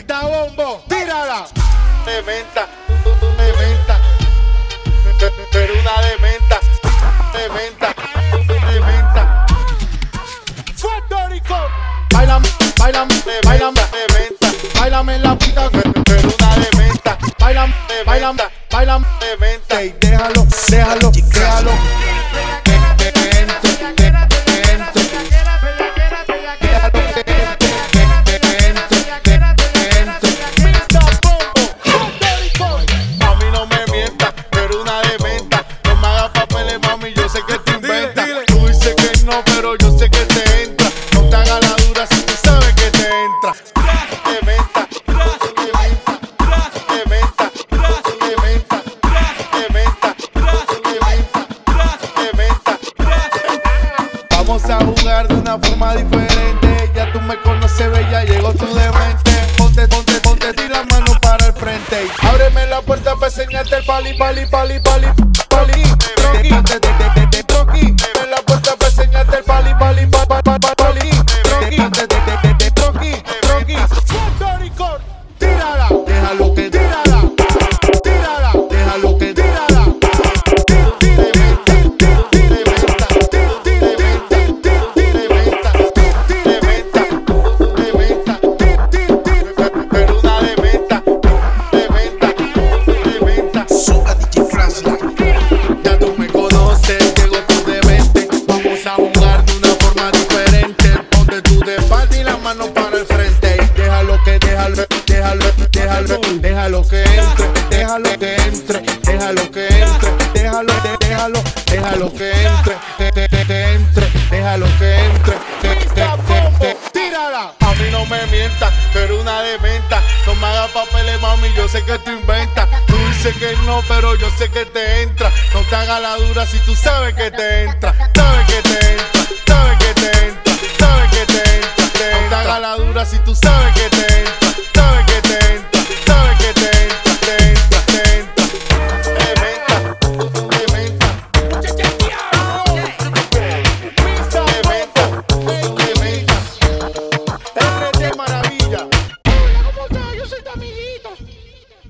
Mita bombo, tírala. De menta, de menta. Pero una de menta, de menta, de menta. Fuerte Rico. Bailan, bailan, bailan, de menta. en la pista. Pero una de menta, Bailan, bailan, bailan. de menta. Déjalo, déjalo, déjalo. Sé que te inventas. Tú dices que no, pero yo sé que te entra. No te hagas la dura si tú sabes que te entra. De menta, de menta, de menta, de menta, de menta, de menta. Vamos a jugar de una forma diferente. Ya tú me conoces, bella, llegó tu demente. Ponte, ponte, ponte, tira la mano para el frente. Ábreme la puerta para enseñarte el pali, pali, pali, pali, pali. Tírala. Déjalo que, Tírala. Déjalo, déjalo que entre, déjalo que entre, déjalo que entre, déjalo, déjalo, déjalo que entre, que, que, que, que entre, déjalo que entre, que, que, que, bombo, que. tírala. A mí no me mientas, pero una de menta. No me hagas papeles, mami, yo sé que tú inventas. Tú dices que no, pero yo sé que te entra. No te hagas la dura si tú sabes que te entra. Sabes que te entra, sabes que te entra, sabes que te entra. No te hagas la dura si tú sabes que te entra.